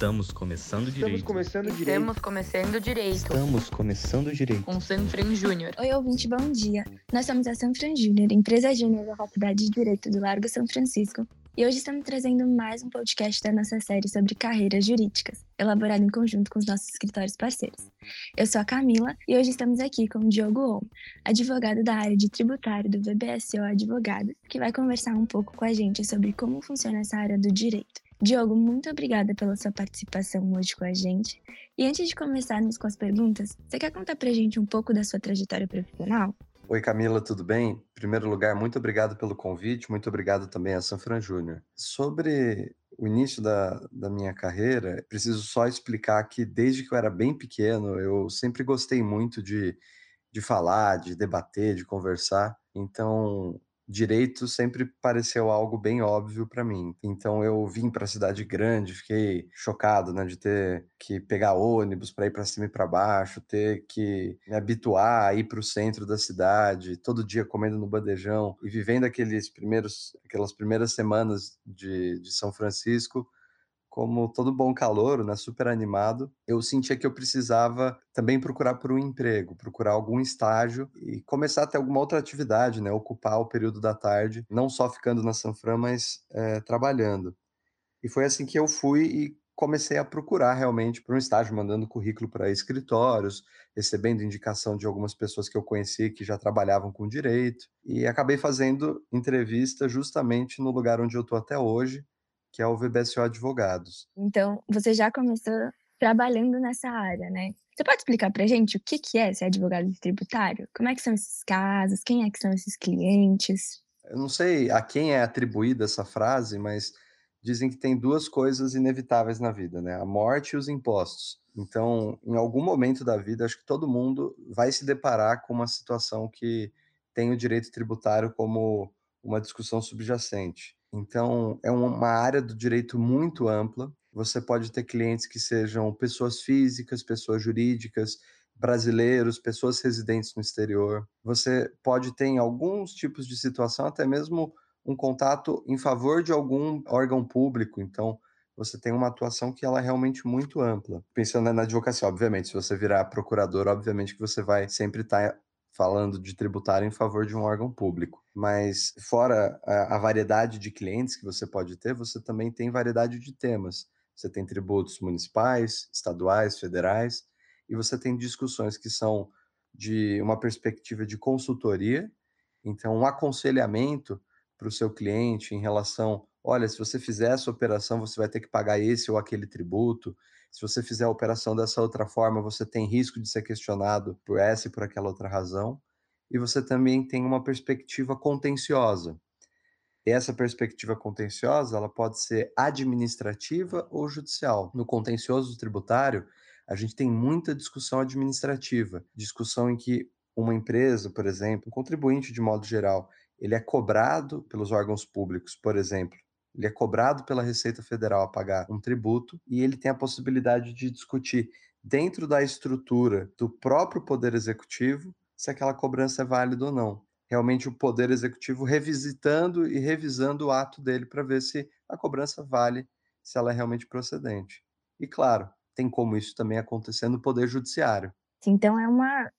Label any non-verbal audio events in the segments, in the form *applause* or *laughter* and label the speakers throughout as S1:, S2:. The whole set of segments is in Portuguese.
S1: Estamos começando direito.
S2: Estamos começando direito.
S3: Estamos começando direito.
S1: Estamos começando direito.
S3: Com Sanfran Júnior.
S4: Oi, ouvinte, bom dia. Nós somos a Sanfran Júnior, empresa júnior da Faculdade de Direito do Largo São Francisco. E hoje estamos trazendo mais um podcast da nossa série sobre carreiras jurídicas, elaborado em conjunto com os nossos escritórios parceiros. Eu sou a Camila e hoje estamos aqui com o Diogo Om, advogado da área de tributário do VBSO Advogados, que vai conversar um pouco com a gente sobre como funciona essa área do direito. Diogo, muito obrigada pela sua participação hoje com a gente. E antes de começarmos com as perguntas, você quer contar pra gente um pouco da sua trajetória profissional?
S5: Oi, Camila, tudo bem? Em primeiro lugar, muito obrigado pelo convite, muito obrigado também a Sanfran Júnior. Sobre o início da, da minha carreira, preciso só explicar que desde que eu era bem pequeno, eu sempre gostei muito de, de falar, de debater, de conversar. Então, direito sempre pareceu algo bem óbvio para mim. Então eu vim para a cidade grande, fiquei chocado, né, de ter que pegar ônibus para ir para cima e para baixo, ter que me habituar a ir para o centro da cidade, todo dia comendo no bandejão e vivendo aqueles primeiros, aquelas primeiras semanas de, de São Francisco como todo bom calor, né, super animado, eu sentia que eu precisava também procurar por um emprego, procurar algum estágio e começar a ter alguma outra atividade, né, ocupar o período da tarde, não só ficando na Sanfran, mas é, trabalhando. E foi assim que eu fui e comecei a procurar realmente por um estágio, mandando currículo para escritórios, recebendo indicação de algumas pessoas que eu conheci que já trabalhavam com direito, e acabei fazendo entrevista justamente no lugar onde eu estou até hoje, que é o VBSO Advogados.
S4: Então, você já começou trabalhando nessa área, né? Você pode explicar para gente o que, que é ser advogado tributário? Como é que são esses casos? Quem é que são esses clientes?
S5: Eu não sei a quem é atribuída essa frase, mas dizem que tem duas coisas inevitáveis na vida, né? A morte e os impostos. Então, em algum momento da vida, acho que todo mundo vai se deparar com uma situação que tem o direito tributário como uma discussão subjacente. Então, é uma área do direito muito ampla. Você pode ter clientes que sejam pessoas físicas, pessoas jurídicas, brasileiros, pessoas residentes no exterior. Você pode ter, em alguns tipos de situação, até mesmo um contato em favor de algum órgão público. Então, você tem uma atuação que ela é realmente muito ampla. Pensando na advocacia, obviamente, se você virar procurador, obviamente que você vai sempre estar falando de tributário em favor de um órgão público. Mas fora a, a, variedade de clientes que você pode ter, você também tem variedade de temas. Você tem tributos municipais, estaduais, federais, e você tem discussões que são de uma perspectiva de consultoria, então um aconselhamento para o seu cliente em relação, olha, se você fizer essa operação, você vai ter que pagar esse ou aquele tributo, se você fizer a operação dessa outra forma, você tem risco de ser questionado por essa e por aquela outra razão. E você também tem uma perspectiva contenciosa. E essa perspectiva contenciosa, ela pode ser administrativa ou judicial. No contencioso tributário, a gente tem muita discussão administrativa, discussão em que uma empresa, por exemplo, um contribuinte de modo geral, ele é cobrado pelos órgãos públicos, por exemplo, ele é cobrado pela Receita Federal a pagar um tributo e ele tem a possibilidade de discutir dentro da estrutura do próprio Poder Executivo se aquela cobrança é válida ou não. Realmente o Poder Executivo revisitando e revisando o ato dele para ver se a cobrança vale, se ela é realmente procedente. E claro, tem como isso também acontecer no Poder Judiciário.
S4: Então é uma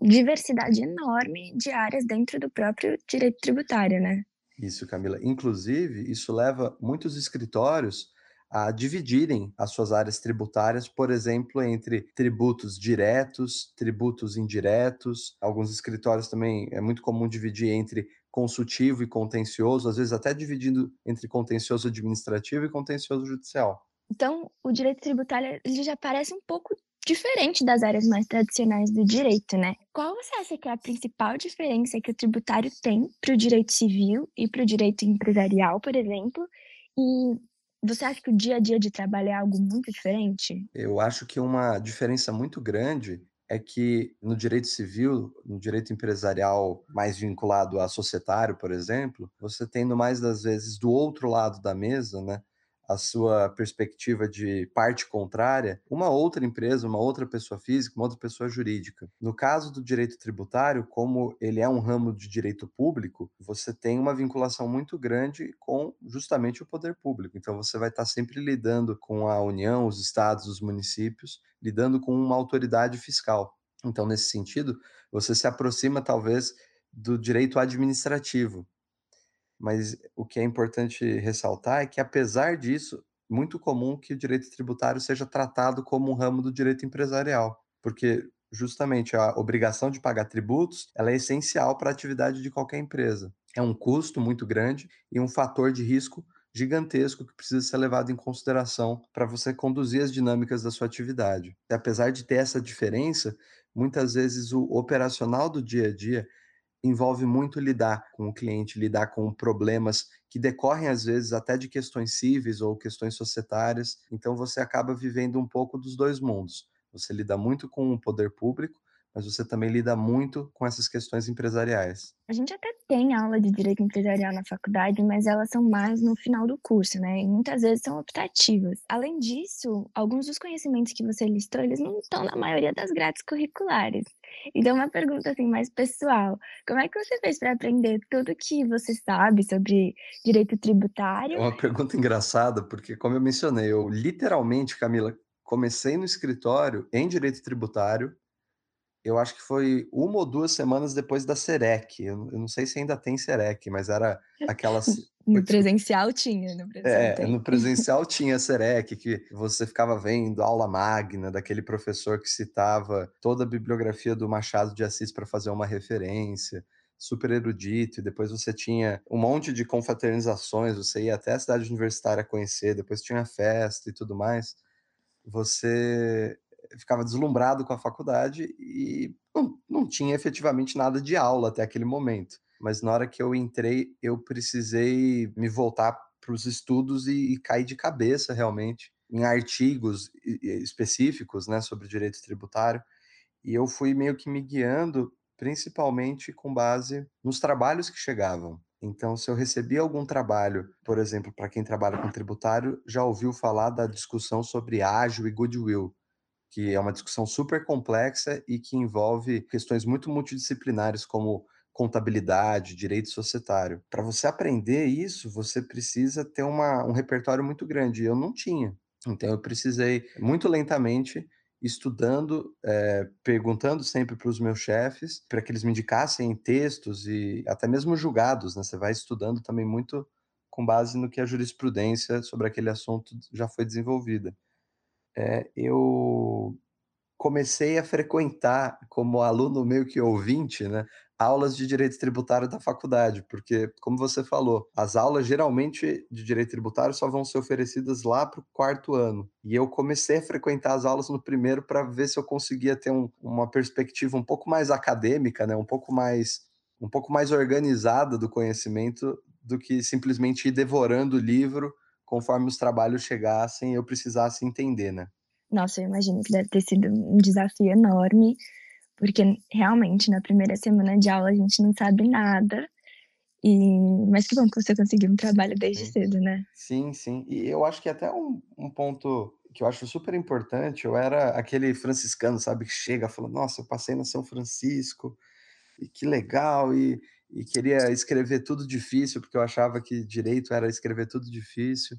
S4: diversidade enorme de áreas dentro do próprio direito tributário, né?
S5: Isso, Camila. Inclusive, isso leva muitos escritórios a dividirem as suas áreas tributárias, por exemplo, entre tributos diretos, tributos indiretos. Alguns escritórios também é muito comum dividir entre consultivo e contencioso, às vezes até dividindo entre contencioso administrativo e contencioso judicial.
S4: Então, o direito tributário ele já parece um pouco diferente das áreas mais tradicionais do direito, né? Qual você acha que é a principal diferença que o tributário tem para o direito civil e para o direito empresarial, por exemplo? E você acha que o dia a dia de trabalho é algo muito diferente?
S5: Eu acho que uma diferença muito grande é que no direito civil, no direito empresarial mais vinculado a societário, por exemplo, você tendo mais das vezes do outro lado da mesa, né, a sua perspectiva de parte contrária, uma outra empresa, uma outra pessoa física, uma outra pessoa jurídica. No caso do direito tributário, como ele é um ramo de direito público, você tem uma vinculação muito grande com justamente o poder público. Então você vai estar sempre lidando com a União, os estados, os municípios, lidando com uma autoridade fiscal. Então, nesse sentido, você se aproxima talvez do direito administrativo, mas o que é importante ressaltar é que, apesar disso, muito comum que o direito tributário seja tratado como um ramo do direito empresarial, porque justamente a obrigação de pagar tributos ela é essencial para a atividade de qualquer empresa. É um custo muito grande e um fator de risco gigantesco que precisa ser levado em consideração para você conduzir as dinâmicas da sua atividade. E apesar de ter essa diferença, muitas vezes o operacional do dia a dia envolve muito lidar com o cliente, lidar com problemas que decorrem às vezes até de questões cíveis ou questões societárias. Então você acaba vivendo um pouco dos dois mundos. Você lida muito com o poder público, mas você também lida muito com essas questões empresariais.
S4: A gente até tem aula de direito empresarial na faculdade, mas elas são mais no final do curso, né? E muitas vezes são optativas. Além disso, alguns dos conhecimentos que você listou, eles não estão na maioria das grades curriculares. Então, uma pergunta assim mais pessoal: como é que você fez para aprender tudo que você sabe sobre direito tributário?
S5: É uma pergunta engraçada, porque como eu mencionei, eu literalmente, Camila, comecei no escritório em direito tributário eu acho que foi uma ou duas semanas depois da Serec. Eu, eu não sei se ainda tem Serec, mas era aquelas. *laughs*
S4: No presencial tinha, no presencial.
S5: É, tem. no presencial tinha Serec, que você ficava vendo aula magna daquele professor que citava toda a bibliografia do Machado de Assis para fazer uma referência, super erudito, e depois você tinha um monte de confraternizações, você ia até a cidade universitária conhecer, depois tinha festa e tudo mais. Você ficava deslumbrado com a faculdade e não, não tinha efetivamente nada de aula até aquele momento. Mas na hora que eu entrei, eu precisei me voltar para os estudos e, e cair de cabeça realmente em artigos específicos né, sobre direito tributário. E eu fui meio que me guiando principalmente com base nos trabalhos que chegavam. Então, se eu recebia algum trabalho, por exemplo, para quem trabalha com tributário, já ouviu falar da discussão sobre ágil e goodwill, que é uma discussão super complexa e que envolve questões muito multidisciplinares, como contabilidade, direito societário. Para você aprender isso, você precisa ter uma, um repertório muito grande. Eu não tinha. Então, eu precisei, muito lentamente, estudando, é, perguntando sempre para os meus chefes, para que eles me indicassem textos e até mesmo julgados. Né? Você vai estudando também muito com base no que a jurisprudência sobre aquele assunto já foi desenvolvida é, eu comecei a frequentar como aluno meio que ouvinte, né, aulas de direito tributário da faculdade, porque, como você falou, as aulas geralmente de direito tributário só vão ser oferecidas lá para o quarto ano. E eu comecei a frequentar as aulas no primeiro para ver se eu conseguia ter um, uma perspectiva um pouco mais acadêmica, né, um pouco mais um pouco mais organizada do conhecimento do que simplesmente ir devorando o livro conforme os trabalhos chegassem, eu precisasse entender, né?
S4: Nossa, eu imagino que deve ter sido um desafio enorme, porque realmente na primeira semana de aula a gente não sabe nada. E... Mas que bom que você conseguiu um trabalho desde
S5: sim.
S4: cedo, né?
S5: Sim, sim. E eu acho que até um, um ponto que eu acho super importante, eu era aquele franciscano, sabe, que chega falando, nossa, eu passei na São Francisco, e que legal, e e queria escrever tudo difícil, porque eu achava que direito era escrever tudo difícil.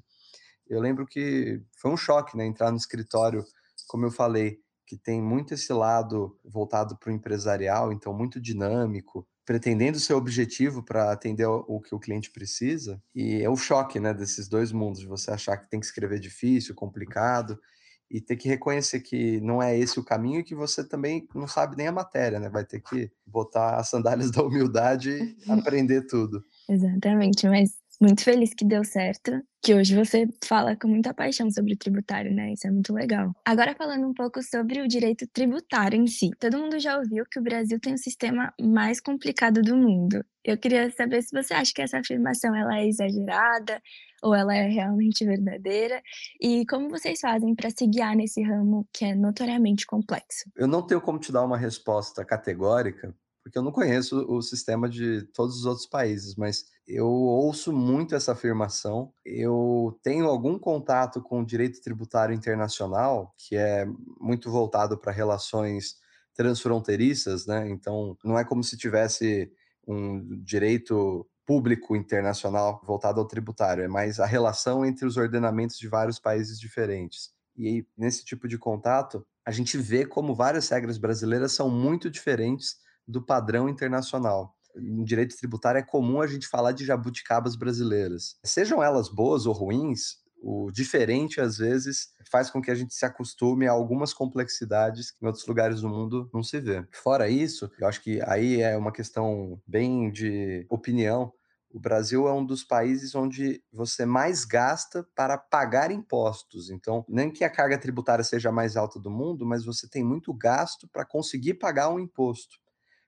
S5: Eu lembro que foi um choque, né, entrar no escritório, como eu falei, que tem muito esse lado voltado para o empresarial, então muito dinâmico, pretendendo ser objetivo para atender o que o cliente precisa. E é o choque, né, desses dois mundos, de você achar que tem que escrever difícil, complicado, e ter que reconhecer que não é esse o caminho e que você também não sabe nem a matéria, né? Vai ter que botar as sandálias *laughs* da humildade e *laughs* aprender tudo.
S4: Exatamente, mas muito feliz que deu certo, que hoje você fala com muita paixão sobre o tributário, né? Isso é muito legal. Agora falando um pouco sobre o direito tributário em si. Todo mundo já ouviu que o Brasil tem o sistema mais complicado do mundo. Eu queria saber se você acha que essa afirmação ela é exagerada ou ela é realmente verdadeira e como vocês fazem para se guiar nesse ramo que é notoriamente complexo.
S5: Eu não tenho como te dar uma resposta categórica, porque eu não conheço o sistema de todos os outros países, mas eu ouço muito essa afirmação. Eu tenho algum contato com o direito tributário internacional, que é muito voltado para relações transfronteiriças, né? Então, não é como se tivesse um direito público internacional voltado ao tributário, é mais a relação entre os ordenamentos de vários países diferentes. E nesse tipo de contato, a gente vê como várias regras brasileiras são muito diferentes do padrão internacional. No direito tributário é comum a gente falar de jabuticabas brasileiras. Sejam elas boas ou ruins, o diferente às vezes faz com que a gente se acostume a algumas complexidades que em outros lugares do mundo não se vê. Fora isso, eu acho que aí é uma questão bem de opinião. O Brasil é um dos países onde você mais gasta para pagar impostos. Então, nem que a carga tributária seja a mais alta do mundo, mas você tem muito gasto para conseguir pagar um imposto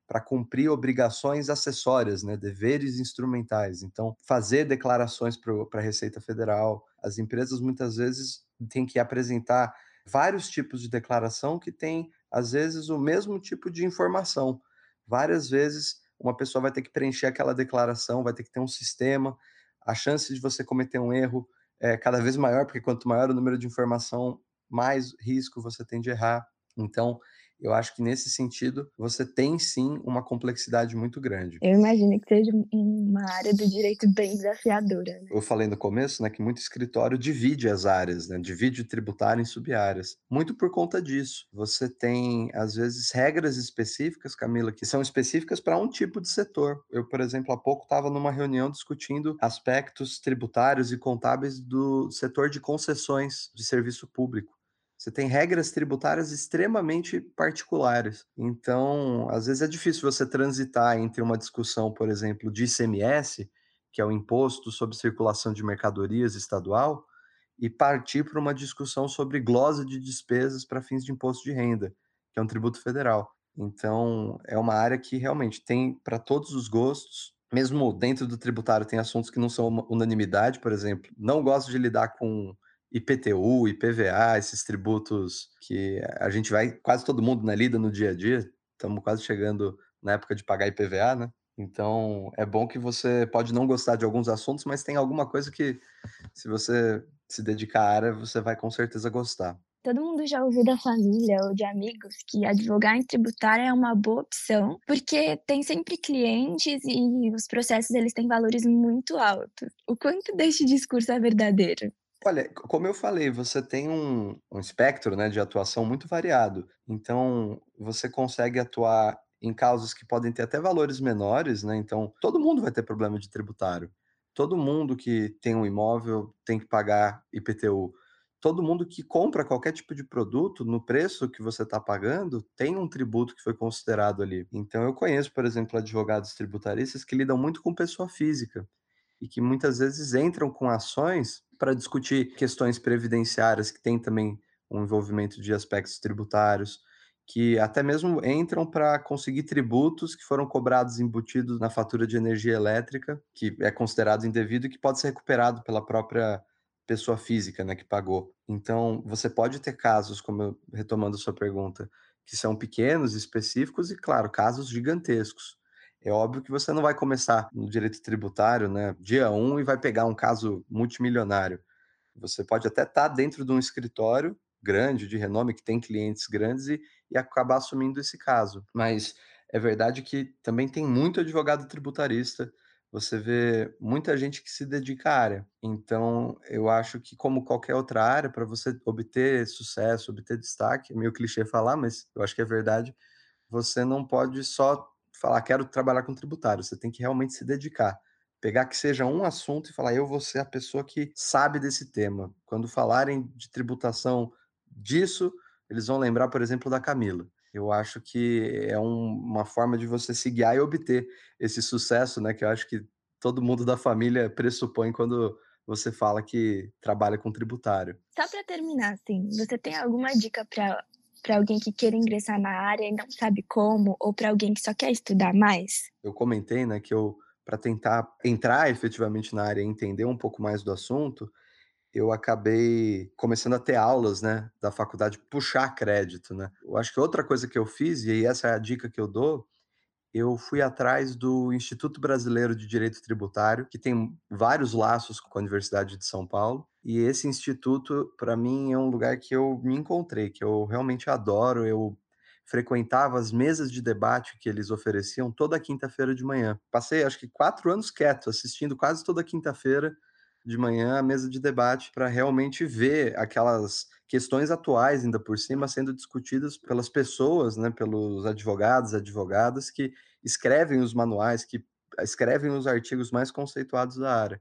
S5: para cumprir obrigações acessórias, né, deveres instrumentais. Então, fazer declarações para a Receita Federal. As empresas muitas vezes têm que apresentar vários tipos de declaração que têm, às vezes, o mesmo tipo de informação. Várias vezes, uma pessoa vai ter que preencher aquela declaração, vai ter que ter um sistema. A chance de você cometer um erro é cada vez maior, porque quanto maior o número de informação, mais risco você tem de errar. Então, eu acho que nesse sentido você tem sim uma complexidade muito grande.
S4: Eu imagino que seja uma área do direito bem desafiadora. Né?
S5: Eu falei no começo, né, que muito escritório divide as áreas, né, divide o tributário em sub-áreas. Muito por conta disso. Você tem às vezes regras específicas, Camila, que são específicas para um tipo de setor. Eu, por exemplo, há pouco estava numa reunião discutindo aspectos tributários e contábeis do setor de concessões de serviço público. Você tem regras tributárias extremamente particulares. Então, às vezes é difícil você transitar entre uma discussão, por exemplo, de ICMS, que é o Imposto sobre Circulação de Mercadorias Estadual, e partir para uma discussão sobre glosa de despesas para fins de imposto de renda, que é um tributo federal. Então, é uma área que realmente tem para todos os gostos. Mesmo dentro do tributário, tem assuntos que não são unanimidade, por exemplo. Não gosto de lidar com IPTU, IPVA, esses tributos que a gente vai, quase todo mundo né, lida no dia a dia, estamos quase chegando na época de pagar IPVA, né? Então, é bom que você pode não gostar de alguns assuntos, mas tem alguma coisa que, se você se dedicar à área, você vai com certeza gostar.
S4: Todo mundo já ouviu da família ou de amigos que advogar em tributária é uma boa opção, porque tem sempre clientes e os processos eles têm valores muito altos. O quanto deste discurso é verdadeiro?
S5: Olha, como eu falei, você tem um, um espectro né, de atuação muito variado. Então, você consegue atuar em causas que podem ter até valores menores, né? Então, todo mundo vai ter problema de tributário. Todo mundo que tem um imóvel tem que pagar IPTU. Todo mundo que compra qualquer tipo de produto, no preço que você está pagando, tem um tributo que foi considerado ali. Então, eu conheço, por exemplo, advogados tributaristas que lidam muito com pessoa física e que muitas vezes entram com ações para discutir questões previdenciárias que tem também um envolvimento de aspectos tributários, que até mesmo entram para conseguir tributos que foram cobrados embutidos na fatura de energia elétrica, que é considerado indevido e que pode ser recuperado pela própria pessoa física, né, que pagou. Então, você pode ter casos, como eu, retomando a sua pergunta, que são pequenos, específicos e, claro, casos gigantescos. É óbvio que você não vai começar no direito tributário, né, dia 1 um, e vai pegar um caso multimilionário. Você pode até estar tá dentro de um escritório grande, de renome, que tem clientes grandes e, e acabar assumindo esse caso. Mas é verdade que também tem muito advogado tributarista, você vê muita gente que se dedica à área. Então, eu acho que, como qualquer outra área, para você obter sucesso, obter destaque, é meio clichê falar, mas eu acho que é verdade, você não pode só falar, quero trabalhar com tributário, você tem que realmente se dedicar. Pegar que seja um assunto e falar, eu vou ser a pessoa que sabe desse tema. Quando falarem de tributação disso, eles vão lembrar, por exemplo, da Camila. Eu acho que é um, uma forma de você se guiar e obter esse sucesso, né? Que eu acho que todo mundo da família pressupõe quando você fala que trabalha com tributário.
S4: Só para terminar, assim, você tem alguma dica para para alguém que queira ingressar na área e não sabe como, ou para alguém que só quer estudar mais?
S5: Eu comentei, né, que eu para tentar entrar efetivamente na área e entender um pouco mais do assunto, eu acabei começando a ter aulas, né, da faculdade, puxar crédito, né. Eu acho que outra coisa que eu fiz, e essa é a dica que eu dou, eu fui atrás do Instituto Brasileiro de Direito Tributário, que tem vários laços com a Universidade de São Paulo. E esse instituto, para mim, é um lugar que eu me encontrei, que eu realmente adoro. Eu frequentava as mesas de debate que eles ofereciam toda quinta-feira de manhã. Passei, acho que, quatro anos quieto, assistindo quase toda quinta-feira de manhã a mesa de debate para realmente ver aquelas questões atuais ainda por cima sendo discutidas pelas pessoas, né, pelos advogados, advogadas que escrevem os manuais, que escrevem os artigos mais conceituados da área.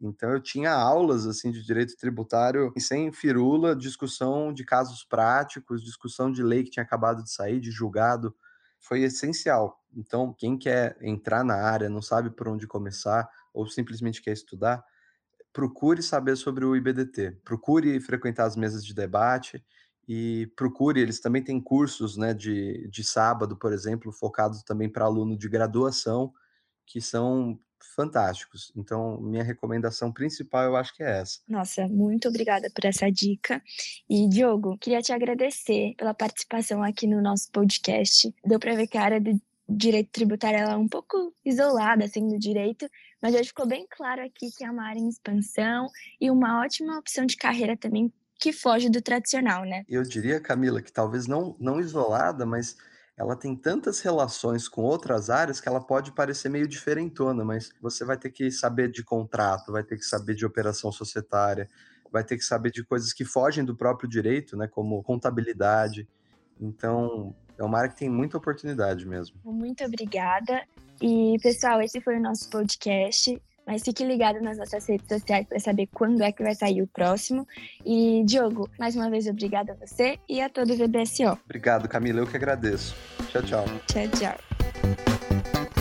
S5: Então eu tinha aulas assim de direito tributário sem firula, discussão de casos práticos, discussão de lei que tinha acabado de sair, de julgado, foi essencial. Então quem quer entrar na área, não sabe por onde começar ou simplesmente quer estudar, procure saber sobre o IBDT, procure frequentar as mesas de debate e procure, eles também têm cursos né, de, de sábado, por exemplo, focados também para aluno de graduação, que são fantásticos. Então, minha recomendação principal eu acho que é essa.
S4: Nossa, muito obrigada por essa dica. E, Diogo, queria te agradecer pela participação aqui no nosso podcast. Deu para ver que a área do direito tributário ela é um pouco isolada assim do direito, mas hoje ficou bem claro aqui que é uma área em expansão e uma ótima opção de carreira também que foge do tradicional, né?
S5: Eu diria, Camila, que talvez não, não isolada, mas ela tem tantas relações com outras áreas que ela pode parecer meio diferentona, mas você vai ter que saber de contrato, vai ter que saber de operação societária, vai ter que saber de coisas que fogem do próprio direito, né, como contabilidade. Então, é uma área que tem muita oportunidade mesmo.
S4: Muito obrigada. E, pessoal, esse foi o nosso podcast. Mas fique ligado nas nossas redes sociais para saber quando é que vai sair o próximo. E, Diogo, mais uma vez, obrigada a você e a todo o VBSO.
S5: Obrigado, Camila. Eu que agradeço. Tchau, tchau.
S4: Tchau, tchau.